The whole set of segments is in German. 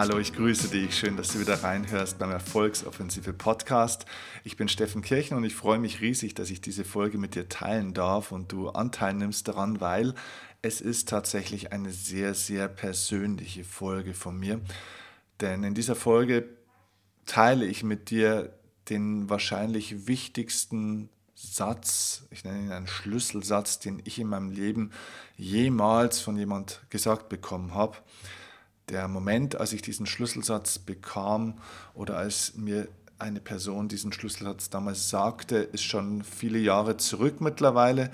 Hallo, ich grüße dich. Schön, dass du wieder reinhörst beim Erfolgsoffensive Podcast. Ich bin Steffen Kirchen und ich freue mich riesig, dass ich diese Folge mit dir teilen darf und du Anteil nimmst daran, weil es ist tatsächlich eine sehr, sehr persönliche Folge von mir. Denn in dieser Folge teile ich mit dir den wahrscheinlich wichtigsten Satz, ich nenne ihn einen Schlüsselsatz, den ich in meinem Leben jemals von jemand gesagt bekommen habe. Der Moment, als ich diesen Schlüsselsatz bekam oder als mir eine Person diesen Schlüsselsatz damals sagte, ist schon viele Jahre zurück mittlerweile.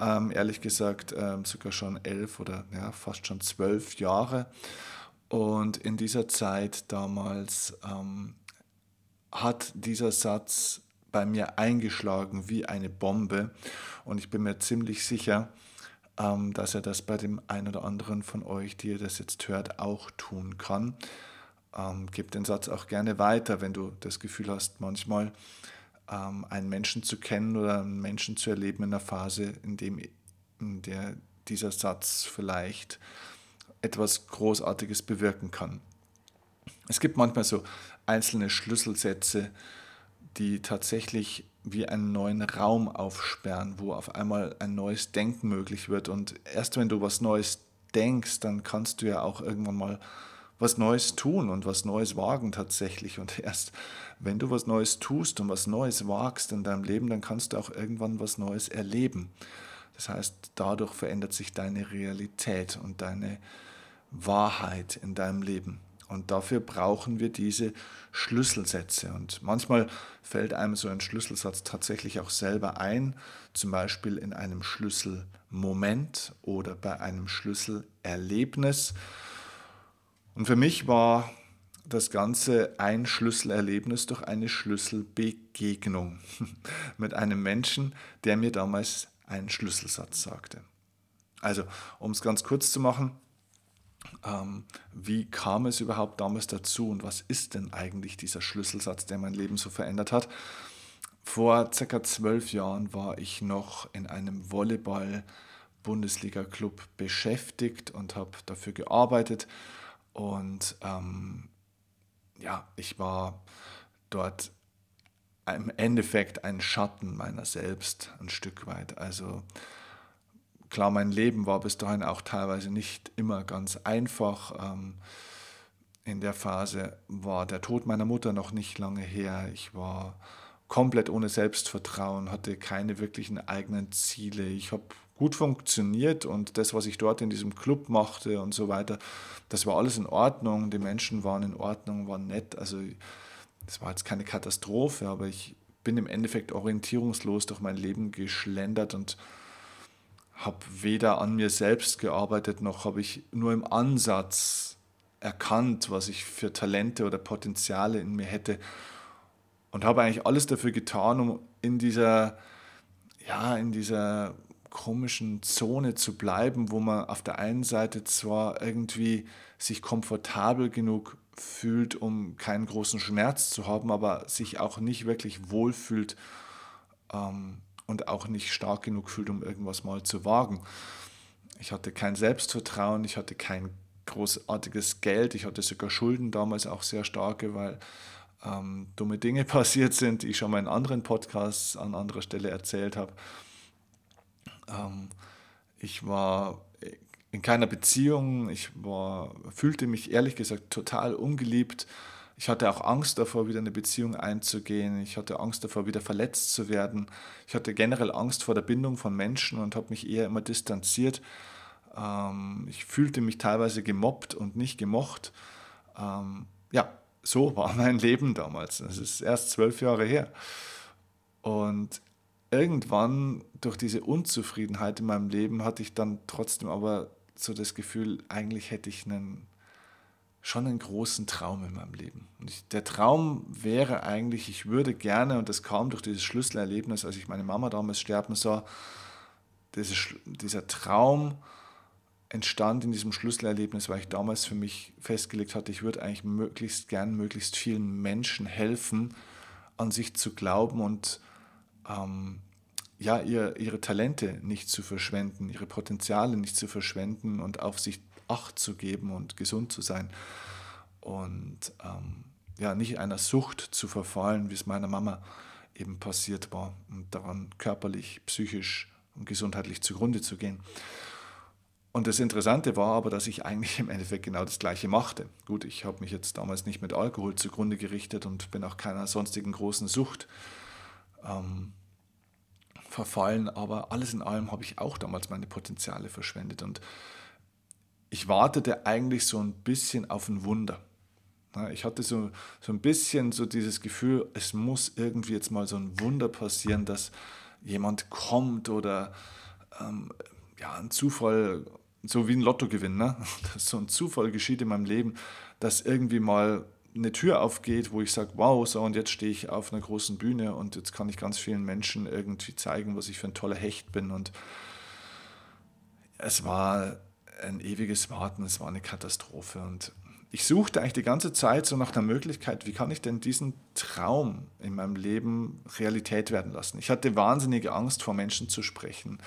Ähm, ehrlich gesagt ähm, sogar schon elf oder ja, fast schon zwölf Jahre. Und in dieser Zeit damals ähm, hat dieser Satz bei mir eingeschlagen wie eine Bombe. Und ich bin mir ziemlich sicher, ähm, dass er das bei dem einen oder anderen von euch, die ihr das jetzt hört, auch tun kann. Ähm, gib den Satz auch gerne weiter, wenn du das Gefühl hast, manchmal ähm, einen Menschen zu kennen oder einen Menschen zu erleben in einer Phase, in, dem, in der dieser Satz vielleicht etwas Großartiges bewirken kann. Es gibt manchmal so einzelne Schlüsselsätze, die tatsächlich wie einen neuen Raum aufsperren, wo auf einmal ein neues Denken möglich wird. Und erst wenn du was Neues denkst, dann kannst du ja auch irgendwann mal was Neues tun und was Neues wagen tatsächlich. Und erst wenn du was Neues tust und was Neues wagst in deinem Leben, dann kannst du auch irgendwann was Neues erleben. Das heißt, dadurch verändert sich deine Realität und deine Wahrheit in deinem Leben. Und dafür brauchen wir diese Schlüsselsätze. Und manchmal fällt einem so ein Schlüsselsatz tatsächlich auch selber ein, zum Beispiel in einem Schlüsselmoment oder bei einem Schlüsselerlebnis. Und für mich war das Ganze ein Schlüsselerlebnis durch eine Schlüsselbegegnung mit einem Menschen, der mir damals einen Schlüsselsatz sagte. Also, um es ganz kurz zu machen, ähm, wie kam es überhaupt damals dazu und was ist denn eigentlich dieser Schlüsselsatz, der mein Leben so verändert hat? Vor circa zwölf Jahren war ich noch in einem Volleyball-Bundesliga-Club beschäftigt und habe dafür gearbeitet. Und ähm, ja, ich war dort im Endeffekt ein Schatten meiner selbst, ein Stück weit. Also Klar, mein Leben war bis dahin auch teilweise nicht immer ganz einfach. Ähm, in der Phase war der Tod meiner Mutter noch nicht lange her. Ich war komplett ohne Selbstvertrauen, hatte keine wirklichen eigenen Ziele. Ich habe gut funktioniert und das, was ich dort in diesem Club machte und so weiter, das war alles in Ordnung. Die Menschen waren in Ordnung, waren nett. Also es war jetzt keine Katastrophe, aber ich bin im Endeffekt orientierungslos durch mein Leben geschlendert und habe weder an mir selbst gearbeitet, noch habe ich nur im Ansatz erkannt, was ich für Talente oder Potenziale in mir hätte. Und habe eigentlich alles dafür getan, um in dieser, ja, in dieser komischen Zone zu bleiben, wo man auf der einen Seite zwar irgendwie sich komfortabel genug fühlt, um keinen großen Schmerz zu haben, aber sich auch nicht wirklich wohlfühlt, ähm, und auch nicht stark genug fühlt, um irgendwas mal zu wagen. Ich hatte kein Selbstvertrauen, ich hatte kein großartiges Geld, ich hatte sogar Schulden damals auch sehr starke, weil ähm, dumme Dinge passiert sind, die ich schon mal in anderen Podcasts an anderer Stelle erzählt habe. Ähm, ich war in keiner Beziehung, ich war, fühlte mich ehrlich gesagt total ungeliebt ich hatte auch Angst davor, wieder eine Beziehung einzugehen. Ich hatte Angst davor, wieder verletzt zu werden. Ich hatte generell Angst vor der Bindung von Menschen und habe mich eher immer distanziert. Ähm, ich fühlte mich teilweise gemobbt und nicht gemocht. Ähm, ja, so war mein Leben damals. Das ist erst zwölf Jahre her. Und irgendwann durch diese Unzufriedenheit in meinem Leben hatte ich dann trotzdem aber so das Gefühl, eigentlich hätte ich einen schon einen großen Traum in meinem Leben. Und ich, der Traum wäre eigentlich, ich würde gerne, und das kam durch dieses Schlüsselerlebnis, als ich meine Mama damals sterben sah, diese, dieser Traum entstand in diesem Schlüsselerlebnis, weil ich damals für mich festgelegt hatte, ich würde eigentlich möglichst gern möglichst vielen Menschen helfen, an sich zu glauben und ähm, ja, ihr, ihre Talente nicht zu verschwenden, ihre Potenziale nicht zu verschwenden und auf sich Acht zu geben und gesund zu sein. und ähm, ja, nicht einer Sucht zu verfallen, wie es meiner Mama eben passiert war und daran körperlich, psychisch und gesundheitlich zugrunde zu gehen. Und das Interessante war aber, dass ich eigentlich im Endeffekt genau das Gleiche machte. Gut, ich habe mich jetzt damals nicht mit Alkohol zugrunde gerichtet und bin auch keiner sonstigen großen Sucht ähm, verfallen, aber alles in allem habe ich auch damals meine Potenziale verschwendet und ich wartete eigentlich so ein bisschen auf ein Wunder. Ich hatte so, so ein bisschen so dieses Gefühl, es muss irgendwie jetzt mal so ein Wunder passieren, dass jemand kommt oder ähm, ja, ein Zufall so wie ein Lottogewinn, ne? dass so ein Zufall geschieht in meinem Leben, dass irgendwie mal eine Tür aufgeht, wo ich sage, wow, so und jetzt stehe ich auf einer großen Bühne und jetzt kann ich ganz vielen Menschen irgendwie zeigen, was ich für ein toller Hecht bin. Und es war ein ewiges Warten, es war eine Katastrophe. Und ich suchte eigentlich die ganze Zeit so nach einer Möglichkeit, wie kann ich denn diesen Traum in meinem Leben Realität werden lassen. Ich hatte wahnsinnige Angst, vor Menschen zu sprechen.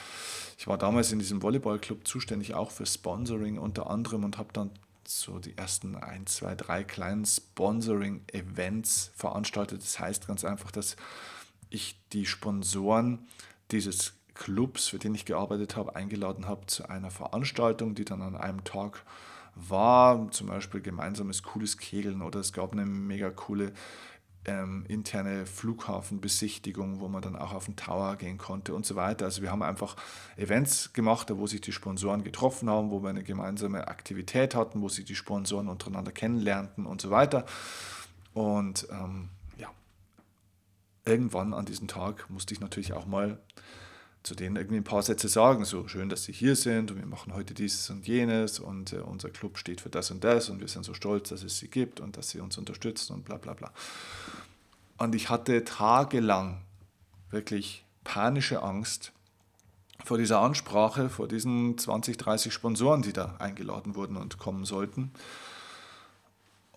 Ich war damals in diesem Volleyballclub zuständig auch für Sponsoring unter anderem und habe dann so die ersten ein, zwei, drei kleinen Sponsoring-Events veranstaltet. Das heißt ganz einfach, dass ich die Sponsoren dieses Clubs, für den ich gearbeitet habe, eingeladen habe zu einer Veranstaltung, die dann an einem Tag war, zum Beispiel gemeinsames cooles Kegeln oder es gab eine mega coole ähm, interne Flughafenbesichtigung, wo man dann auch auf den Tower gehen konnte und so weiter. Also wir haben einfach Events gemacht, wo sich die Sponsoren getroffen haben, wo wir eine gemeinsame Aktivität hatten, wo sich die Sponsoren untereinander kennenlernten und so weiter. Und ähm, ja, irgendwann an diesem Tag musste ich natürlich auch mal zu denen irgendwie ein paar Sätze sagen, so schön, dass sie hier sind und wir machen heute dieses und jenes und äh, unser Club steht für das und das und wir sind so stolz, dass es sie gibt und dass sie uns unterstützen und bla bla bla. Und ich hatte tagelang wirklich panische Angst vor dieser Ansprache, vor diesen 20, 30 Sponsoren, die da eingeladen wurden und kommen sollten.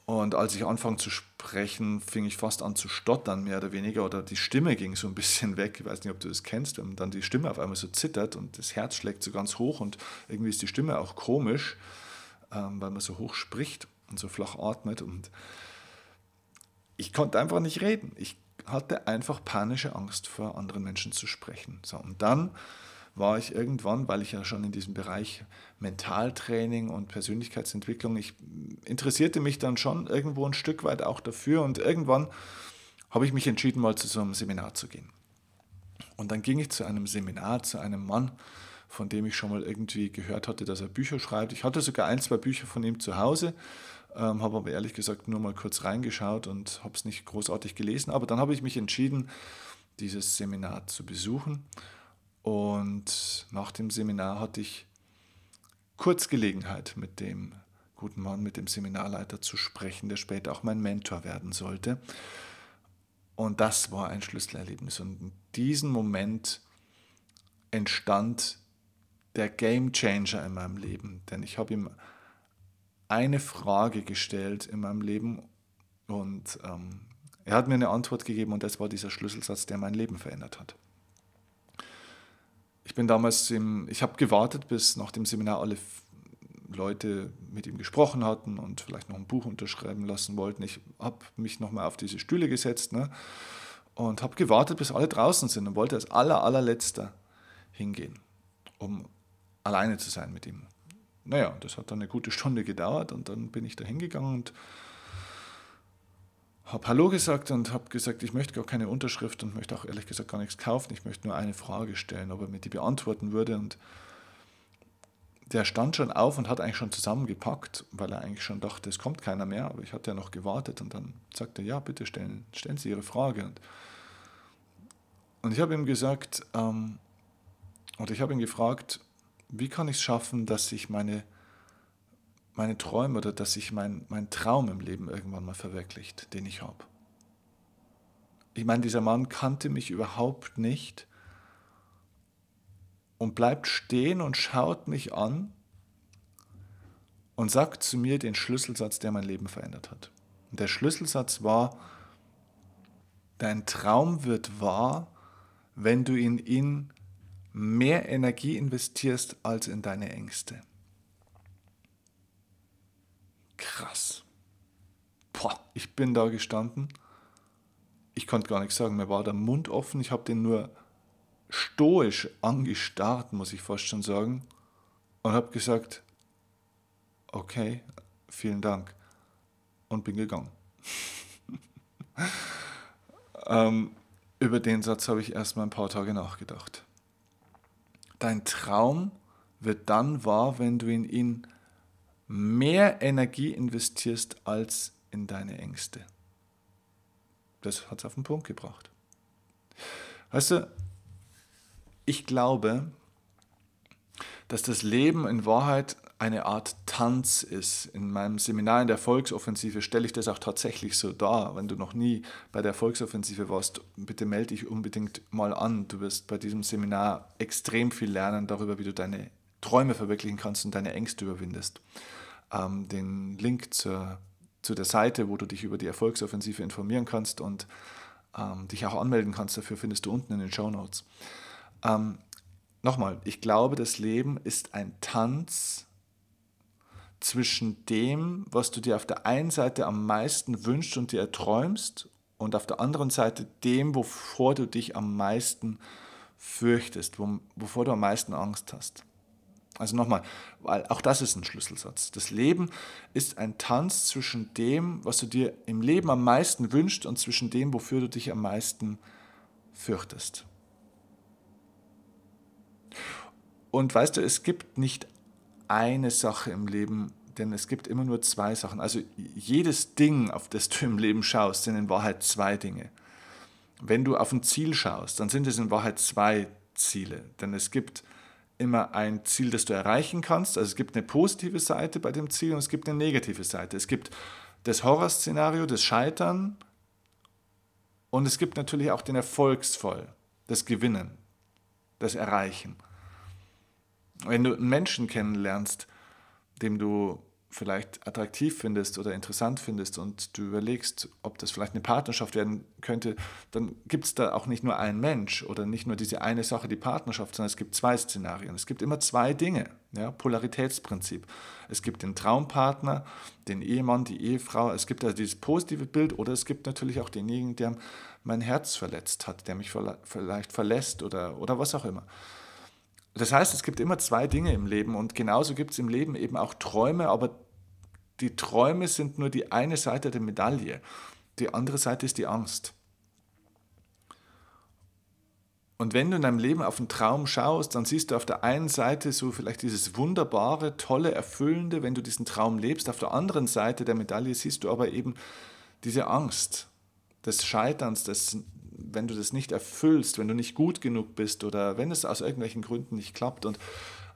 Und als ich anfang zu sprechen, fing ich fast an zu stottern, mehr oder weniger, oder die Stimme ging so ein bisschen weg. Ich weiß nicht, ob du das kennst, wenn dann die Stimme auf einmal so zittert und das Herz schlägt so ganz hoch und irgendwie ist die Stimme auch komisch, ähm, weil man so hoch spricht und so flach atmet. Und ich konnte einfach nicht reden. Ich hatte einfach panische Angst, vor anderen Menschen zu sprechen. So, und dann war ich irgendwann, weil ich ja schon in diesem Bereich Mentaltraining und Persönlichkeitsentwicklung, ich interessierte mich dann schon irgendwo ein Stück weit auch dafür und irgendwann habe ich mich entschieden, mal zu so einem Seminar zu gehen. Und dann ging ich zu einem Seminar, zu einem Mann, von dem ich schon mal irgendwie gehört hatte, dass er Bücher schreibt. Ich hatte sogar ein, zwei Bücher von ihm zu Hause, ähm, habe aber ehrlich gesagt nur mal kurz reingeschaut und habe es nicht großartig gelesen. Aber dann habe ich mich entschieden, dieses Seminar zu besuchen und nach dem Seminar hatte ich kurz Gelegenheit, mit dem guten Mann, mit dem Seminarleiter zu sprechen, der später auch mein Mentor werden sollte. Und das war ein Schlüsselerlebnis. Und in diesem Moment entstand der Game Changer in meinem Leben. Denn ich habe ihm eine Frage gestellt in meinem Leben und ähm, er hat mir eine Antwort gegeben und das war dieser Schlüsselsatz, der mein Leben verändert hat ich bin damals im, ich habe gewartet, bis nach dem Seminar alle Leute mit ihm gesprochen hatten und vielleicht noch ein Buch unterschreiben lassen wollten. Ich habe mich nochmal auf diese Stühle gesetzt ne, und habe gewartet, bis alle draußen sind und wollte als aller, allerletzter hingehen, um alleine zu sein mit ihm. Naja, das hat dann eine gute Stunde gedauert und dann bin ich da hingegangen und habe Hallo gesagt und habe gesagt, ich möchte gar keine Unterschrift und möchte auch ehrlich gesagt gar nichts kaufen. Ich möchte nur eine Frage stellen, ob er mir die beantworten würde. Und der stand schon auf und hat eigentlich schon zusammengepackt, weil er eigentlich schon dachte, es kommt keiner mehr. Aber ich hatte ja noch gewartet und dann sagte er, ja, bitte stellen, stellen Sie Ihre Frage. Und, und ich habe ihm gesagt, ähm, oder ich habe ihn gefragt, wie kann ich es schaffen, dass ich meine meine Träume oder dass sich mein, mein Traum im Leben irgendwann mal verwirklicht, den ich habe. Ich meine, dieser Mann kannte mich überhaupt nicht und bleibt stehen und schaut mich an und sagt zu mir den Schlüsselsatz, der mein Leben verändert hat. Und der Schlüsselsatz war, dein Traum wird wahr, wenn du in ihn mehr Energie investierst als in deine Ängste. Krass. boah, ich bin da gestanden. Ich konnte gar nichts sagen, mir war der Mund offen. Ich habe den nur stoisch angestarrt, muss ich fast schon sagen. Und habe gesagt, okay, vielen Dank. Und bin gegangen. ähm, über den Satz habe ich erst mal ein paar Tage nachgedacht. Dein Traum wird dann wahr, wenn du in ihn mehr Energie investierst als in deine Ängste. Das hat es auf den Punkt gebracht. Weißt du, ich glaube, dass das Leben in Wahrheit eine Art Tanz ist. In meinem Seminar in der Volksoffensive stelle ich das auch tatsächlich so dar. Wenn du noch nie bei der Volksoffensive warst, bitte melde dich unbedingt mal an. Du wirst bei diesem Seminar extrem viel lernen darüber, wie du deine Träume verwirklichen kannst und deine Ängste überwindest. Ähm, den Link zur, zu der Seite, wo du dich über die Erfolgsoffensive informieren kannst und ähm, dich auch anmelden kannst, dafür findest du unten in den Show Notes. Ähm, Nochmal, ich glaube, das Leben ist ein Tanz zwischen dem, was du dir auf der einen Seite am meisten wünschst und dir erträumst und auf der anderen Seite dem, wovor du dich am meisten fürchtest, wovor du am meisten Angst hast. Also nochmal, weil auch das ist ein Schlüsselsatz. Das Leben ist ein Tanz zwischen dem, was du dir im Leben am meisten wünschst und zwischen dem, wofür du dich am meisten fürchtest. Und weißt du, es gibt nicht eine Sache im Leben, denn es gibt immer nur zwei Sachen. Also jedes Ding, auf das du im Leben schaust, sind in Wahrheit zwei Dinge. Wenn du auf ein Ziel schaust, dann sind es in Wahrheit zwei Ziele. Denn es gibt immer ein Ziel, das du erreichen kannst. Also es gibt eine positive Seite bei dem Ziel und es gibt eine negative Seite. Es gibt das Horrorszenario, das Scheitern und es gibt natürlich auch den Erfolgsfall, das Gewinnen, das Erreichen. Wenn du einen Menschen kennenlernst, dem du vielleicht attraktiv findest oder interessant findest und du überlegst, ob das vielleicht eine Partnerschaft werden könnte, dann gibt es da auch nicht nur einen Mensch oder nicht nur diese eine Sache, die Partnerschaft, sondern es gibt zwei Szenarien. Es gibt immer zwei Dinge, ja, Polaritätsprinzip. Es gibt den Traumpartner, den Ehemann, die Ehefrau, es gibt also dieses positive Bild oder es gibt natürlich auch denjenigen, der mein Herz verletzt hat, der mich vielleicht verlässt oder, oder was auch immer. Das heißt, es gibt immer zwei Dinge im Leben und genauso gibt es im Leben eben auch Träume, aber die Träume sind nur die eine Seite der Medaille. Die andere Seite ist die Angst. Und wenn du in deinem Leben auf einen Traum schaust, dann siehst du auf der einen Seite so vielleicht dieses wunderbare, tolle, erfüllende, wenn du diesen Traum lebst. Auf der anderen Seite der Medaille siehst du aber eben diese Angst des Scheiterns, des wenn du das nicht erfüllst, wenn du nicht gut genug bist oder wenn es aus irgendwelchen Gründen nicht klappt. Und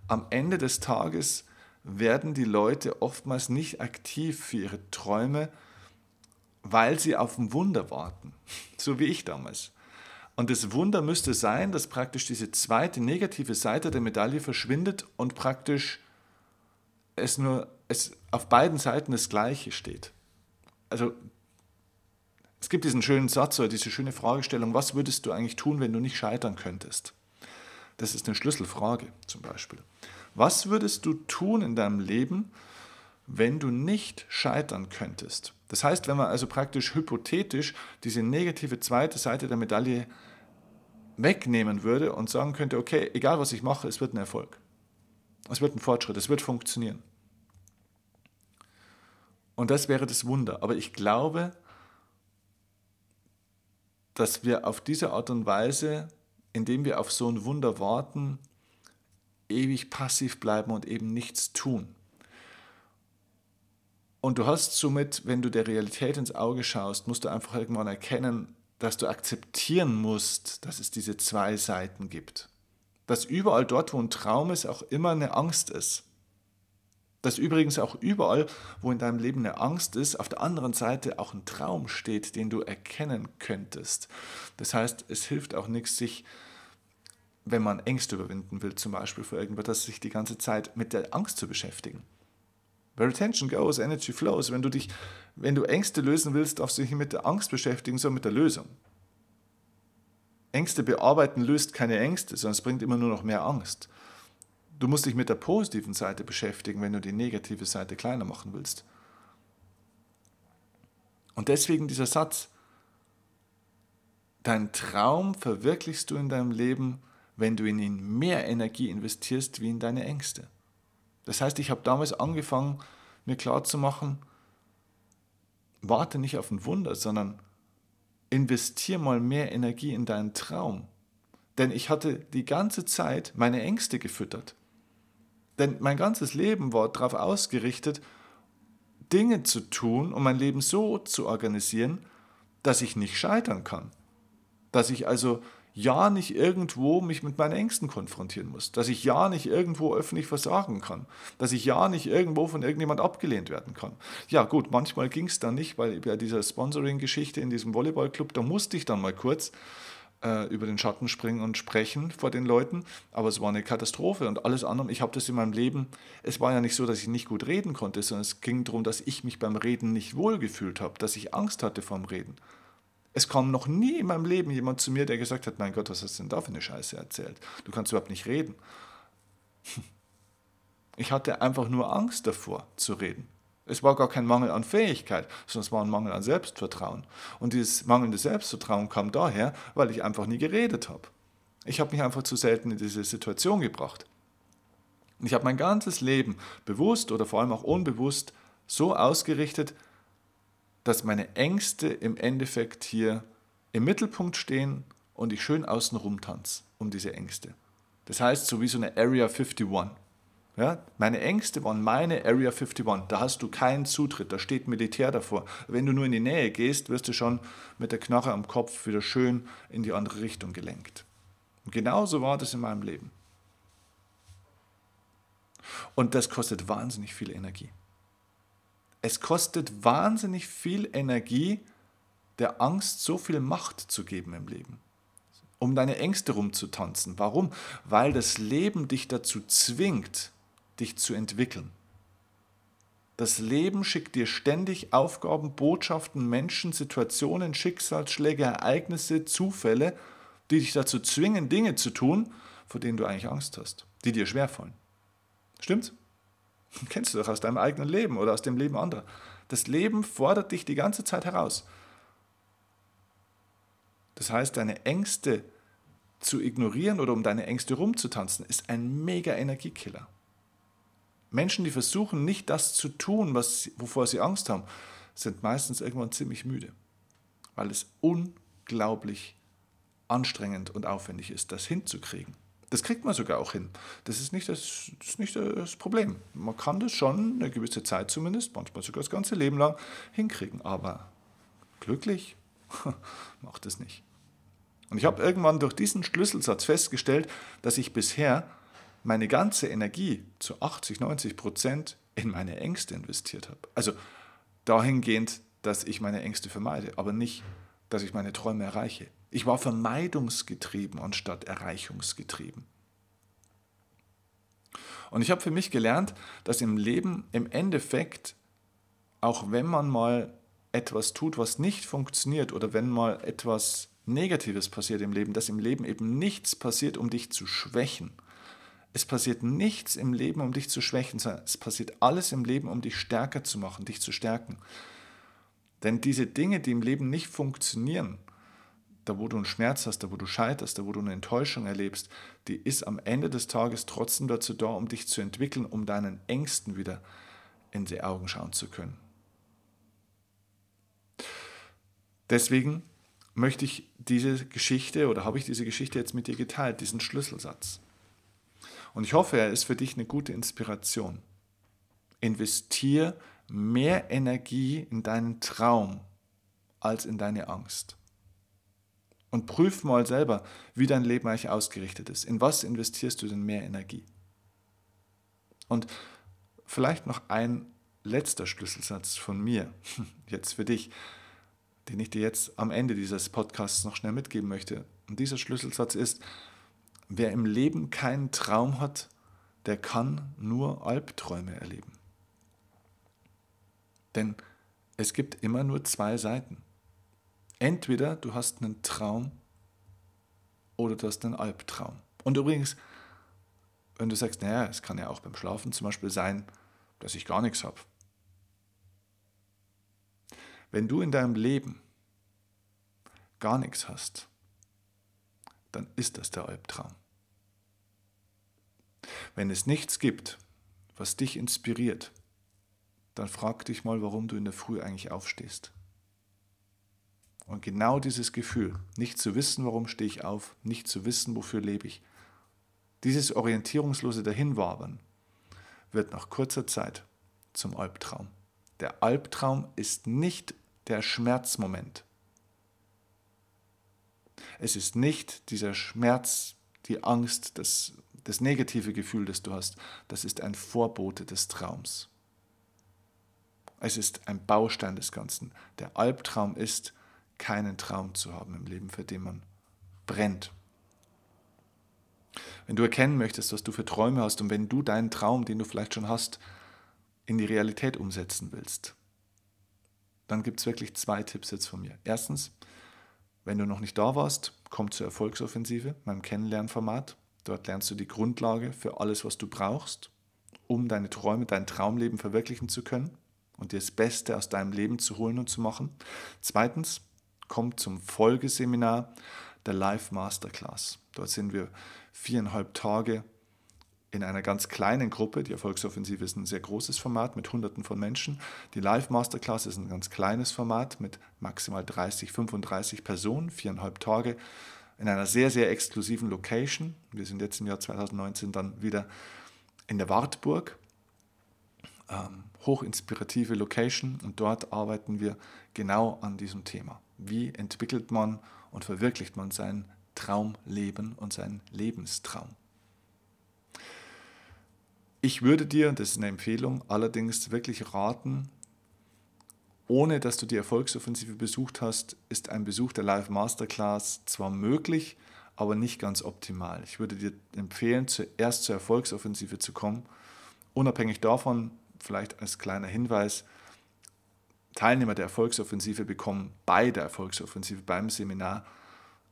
am Ende des Tages werden die Leute oftmals nicht aktiv für ihre Träume, weil sie auf ein Wunder warten, so wie ich damals. Und das Wunder müsste sein, dass praktisch diese zweite negative Seite der Medaille verschwindet und praktisch es nur es auf beiden Seiten das Gleiche steht. Also es gibt diesen schönen Satz oder diese schöne Fragestellung, was würdest du eigentlich tun, wenn du nicht scheitern könntest? Das ist eine Schlüsselfrage zum Beispiel. Was würdest du tun in deinem Leben, wenn du nicht scheitern könntest? Das heißt, wenn man also praktisch hypothetisch diese negative zweite Seite der Medaille wegnehmen würde und sagen könnte, okay, egal was ich mache, es wird ein Erfolg. Es wird ein Fortschritt, es wird funktionieren. Und das wäre das Wunder. Aber ich glaube, dass wir auf diese Art und Weise, indem wir auf so ein Wunder warten, ewig passiv bleiben und eben nichts tun. Und du hast somit, wenn du der Realität ins Auge schaust, musst du einfach irgendwann erkennen, dass du akzeptieren musst, dass es diese zwei Seiten gibt. Dass überall dort, wo ein Traum ist, auch immer eine Angst ist. Dass übrigens auch überall, wo in deinem Leben eine Angst ist, auf der anderen Seite auch ein Traum steht, den du erkennen könntest. Das heißt, es hilft auch nichts, sich, wenn man Ängste überwinden will, zum Beispiel für irgendwas, sich die ganze Zeit mit der Angst zu beschäftigen. Where attention goes, energy flows. Wenn du dich, wenn du Ängste lösen willst, darfst du dich nicht mit der Angst beschäftigen, sondern mit der Lösung. Ängste bearbeiten löst keine Ängste, sondern es bringt immer nur noch mehr Angst. Du musst dich mit der positiven Seite beschäftigen, wenn du die negative Seite kleiner machen willst. Und deswegen dieser Satz, dein Traum verwirklichst du in deinem Leben, wenn du in ihn mehr Energie investierst wie in deine Ängste. Das heißt, ich habe damals angefangen, mir klarzumachen, warte nicht auf ein Wunder, sondern investier mal mehr Energie in deinen Traum. Denn ich hatte die ganze Zeit meine Ängste gefüttert. Denn mein ganzes Leben war darauf ausgerichtet, Dinge zu tun, um mein Leben so zu organisieren, dass ich nicht scheitern kann. Dass ich also ja nicht irgendwo mich mit meinen Ängsten konfrontieren muss, dass ich ja nicht irgendwo öffentlich versagen kann, dass ich ja nicht irgendwo von irgendjemand abgelehnt werden kann. Ja gut, manchmal ging es dann nicht, weil bei dieser Sponsoring-Geschichte in diesem Volleyballclub, da musste ich dann mal kurz äh, über den Schatten springen und sprechen vor den Leuten, aber es war eine Katastrophe und alles andere, ich habe das in meinem Leben, es war ja nicht so, dass ich nicht gut reden konnte, sondern es ging darum, dass ich mich beim Reden nicht wohlgefühlt habe, dass ich Angst hatte vorm Reden. Es kam noch nie in meinem Leben jemand zu mir, der gesagt hat, mein Gott, was hast du denn da für eine Scheiße erzählt? Du kannst überhaupt nicht reden. Ich hatte einfach nur Angst davor zu reden. Es war gar kein Mangel an Fähigkeit, sondern es war ein Mangel an Selbstvertrauen. Und dieses mangelnde Selbstvertrauen kam daher, weil ich einfach nie geredet habe. Ich habe mich einfach zu selten in diese Situation gebracht. Und ich habe mein ganzes Leben bewusst oder vor allem auch unbewusst so ausgerichtet, dass meine Ängste im Endeffekt hier im Mittelpunkt stehen und ich schön außenrum tanze um diese Ängste. Das heißt, so wie so eine Area 51. Ja, meine Ängste waren meine Area 51. Da hast du keinen Zutritt, da steht Militär davor. Wenn du nur in die Nähe gehst, wirst du schon mit der Knarre am Kopf wieder schön in die andere Richtung gelenkt. Und genauso war das in meinem Leben. Und das kostet wahnsinnig viel Energie. Es kostet wahnsinnig viel Energie, der Angst so viel Macht zu geben im Leben. Um deine Ängste rumzutanzen. Warum? Weil das Leben dich dazu zwingt, dich zu entwickeln. Das Leben schickt dir ständig Aufgaben, Botschaften, Menschen, Situationen, Schicksalsschläge, Ereignisse, Zufälle, die dich dazu zwingen, Dinge zu tun, vor denen du eigentlich Angst hast, die dir schwerfallen. Stimmt's? Kennst du doch aus deinem eigenen Leben oder aus dem Leben anderer. Das Leben fordert dich die ganze Zeit heraus. Das heißt, deine Ängste zu ignorieren oder um deine Ängste rumzutanzen, ist ein mega Energiekiller. Menschen, die versuchen, nicht das zu tun, was, wovor sie Angst haben, sind meistens irgendwann ziemlich müde, weil es unglaublich anstrengend und aufwendig ist, das hinzukriegen. Das kriegt man sogar auch hin. Das ist nicht das, das, ist nicht das Problem. Man kann das schon eine gewisse Zeit zumindest, manchmal sogar das ganze Leben lang hinkriegen. Aber glücklich macht es nicht. Und ich habe irgendwann durch diesen Schlüsselsatz festgestellt, dass ich bisher meine ganze Energie zu 80, 90 Prozent in meine Ängste investiert habe. Also dahingehend, dass ich meine Ängste vermeide, aber nicht, dass ich meine Träume erreiche. Ich war vermeidungsgetrieben anstatt erreichungsgetrieben. Und ich habe für mich gelernt, dass im Leben im Endeffekt, auch wenn man mal etwas tut, was nicht funktioniert oder wenn mal etwas Negatives passiert im Leben, dass im Leben eben nichts passiert, um dich zu schwächen. Es passiert nichts im Leben, um dich zu schwächen, sondern es passiert alles im Leben, um dich stärker zu machen, dich zu stärken. Denn diese Dinge, die im Leben nicht funktionieren, da wo du einen Schmerz hast, da wo du scheiterst, da wo du eine Enttäuschung erlebst, die ist am Ende des Tages trotzdem dazu da, um dich zu entwickeln, um deinen Ängsten wieder in die Augen schauen zu können. Deswegen möchte ich diese Geschichte oder habe ich diese Geschichte jetzt mit dir geteilt, diesen Schlüsselsatz. Und ich hoffe, er ist für dich eine gute Inspiration. Investier mehr Energie in deinen Traum als in deine Angst. Und prüf mal selber, wie dein Leben eigentlich ausgerichtet ist. In was investierst du denn mehr Energie? Und vielleicht noch ein letzter Schlüsselsatz von mir, jetzt für dich, den ich dir jetzt am Ende dieses Podcasts noch schnell mitgeben möchte. Und dieser Schlüsselsatz ist, wer im Leben keinen Traum hat, der kann nur Albträume erleben. Denn es gibt immer nur zwei Seiten. Entweder du hast einen Traum oder du hast einen Albtraum. Und übrigens, wenn du sagst, naja, es kann ja auch beim Schlafen zum Beispiel sein, dass ich gar nichts habe. Wenn du in deinem Leben gar nichts hast, dann ist das der Albtraum. Wenn es nichts gibt, was dich inspiriert, dann frag dich mal, warum du in der Früh eigentlich aufstehst. Und genau dieses Gefühl, nicht zu wissen, warum stehe ich auf, nicht zu wissen, wofür lebe ich, dieses orientierungslose Dahinwabern wird nach kurzer Zeit zum Albtraum. Der Albtraum ist nicht der Schmerzmoment. Es ist nicht dieser Schmerz, die Angst, das, das negative Gefühl, das du hast. Das ist ein Vorbote des Traums. Es ist ein Baustein des Ganzen. Der Albtraum ist, keinen Traum zu haben im Leben, für den man brennt. Wenn du erkennen möchtest, was du für Träume hast und wenn du deinen Traum, den du vielleicht schon hast, in die Realität umsetzen willst, dann gibt es wirklich zwei Tipps jetzt von mir. Erstens, wenn du noch nicht da warst, komm zur Erfolgsoffensive, meinem Kennenlernformat. Dort lernst du die Grundlage für alles, was du brauchst, um deine Träume, dein Traumleben verwirklichen zu können und dir das Beste aus deinem Leben zu holen und zu machen. Zweitens, komm zum Folgeseminar der Live Masterclass. Dort sind wir viereinhalb Tage in einer ganz kleinen Gruppe. Die Erfolgsoffensive ist ein sehr großes Format mit Hunderten von Menschen. Die Live Masterclass ist ein ganz kleines Format mit maximal 30, 35 Personen, viereinhalb Tage in einer sehr, sehr exklusiven Location. Wir sind jetzt im Jahr 2019 dann wieder in der Wartburg. Ähm, hochinspirative Location und dort arbeiten wir genau an diesem Thema. Wie entwickelt man und verwirklicht man sein Traumleben und seinen Lebenstraum? Ich würde dir, das ist eine Empfehlung, allerdings wirklich raten, ohne dass du die Erfolgsoffensive besucht hast, ist ein Besuch der Live Masterclass zwar möglich, aber nicht ganz optimal. Ich würde dir empfehlen, zuerst zur Erfolgsoffensive zu kommen. Unabhängig davon, vielleicht als kleiner Hinweis, Teilnehmer der Erfolgsoffensive bekommen bei der Erfolgsoffensive beim Seminar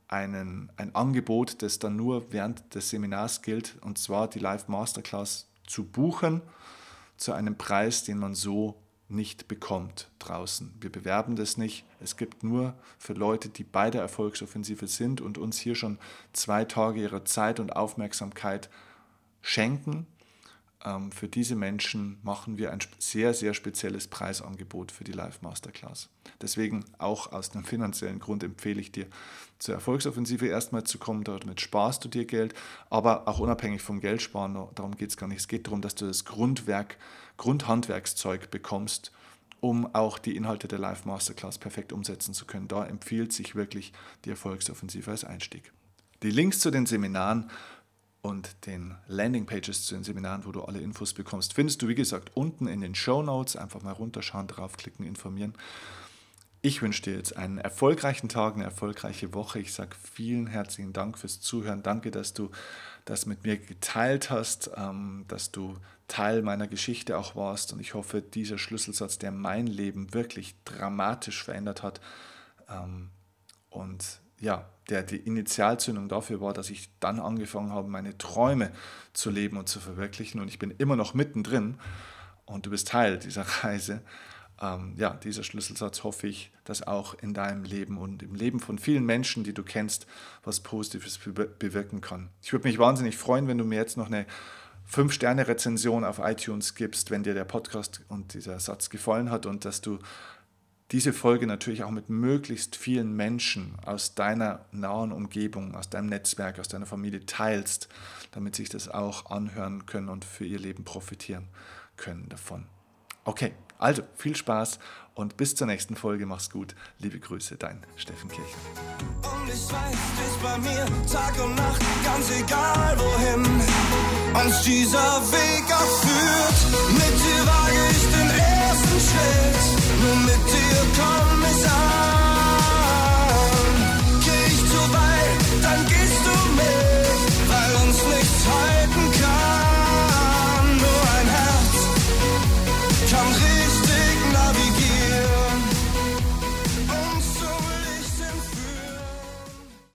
einen, ein Angebot, das dann nur während des Seminars gilt, und zwar die Live Masterclass zu buchen zu einem Preis, den man so nicht bekommt draußen. Wir bewerben das nicht. Es gibt nur für Leute, die bei der Erfolgsoffensive sind und uns hier schon zwei Tage ihrer Zeit und Aufmerksamkeit schenken, für diese Menschen machen wir ein sehr, sehr spezielles Preisangebot für die Live Masterclass. Deswegen auch aus einem finanziellen Grund empfehle ich dir, zur Erfolgsoffensive erstmal zu kommen. Damit sparst du dir Geld, aber auch unabhängig vom Geldsparen, darum geht es gar nicht. Es geht darum, dass du das Grundwerk, Grundhandwerkszeug bekommst, um auch die Inhalte der Live Masterclass perfekt umsetzen zu können. Da empfiehlt sich wirklich die Erfolgsoffensive als Einstieg. Die Links zu den Seminaren und den Landingpages zu den Seminaren, wo du alle Infos bekommst, findest du, wie gesagt, unten in den Show Notes. Einfach mal runterschauen, draufklicken, informieren. Ich wünsche dir jetzt einen erfolgreichen Tag, eine erfolgreiche Woche. Ich sage vielen herzlichen Dank fürs Zuhören. Danke, dass du das mit mir geteilt hast, ähm, dass du Teil meiner Geschichte auch warst. Und ich hoffe, dieser Schlüsselsatz, der mein Leben wirklich dramatisch verändert hat ähm, und ja, der die Initialzündung dafür war, dass ich dann angefangen habe, meine Träume zu leben und zu verwirklichen. Und ich bin immer noch mittendrin und du bist Teil dieser Reise. Ähm, ja, dieser Schlüsselsatz hoffe ich, dass auch in deinem Leben und im Leben von vielen Menschen, die du kennst, was Positives bewirken kann. Ich würde mich wahnsinnig freuen, wenn du mir jetzt noch eine 5-Sterne-Rezension auf iTunes gibst, wenn dir der Podcast und dieser Satz gefallen hat und dass du diese Folge natürlich auch mit möglichst vielen Menschen aus deiner nahen Umgebung, aus deinem Netzwerk, aus deiner Familie teilst, damit sich das auch anhören können und für ihr Leben profitieren können davon. Okay, also viel Spaß und bis zur nächsten Folge. Mach's gut. Liebe Grüße, dein Steffen Kircher. Und ich weiß, du bist bei mir Tag und Nacht, ganz egal wohin uns dieser Weg auch führt. Mit dir wage ich den ersten Schritt dann geh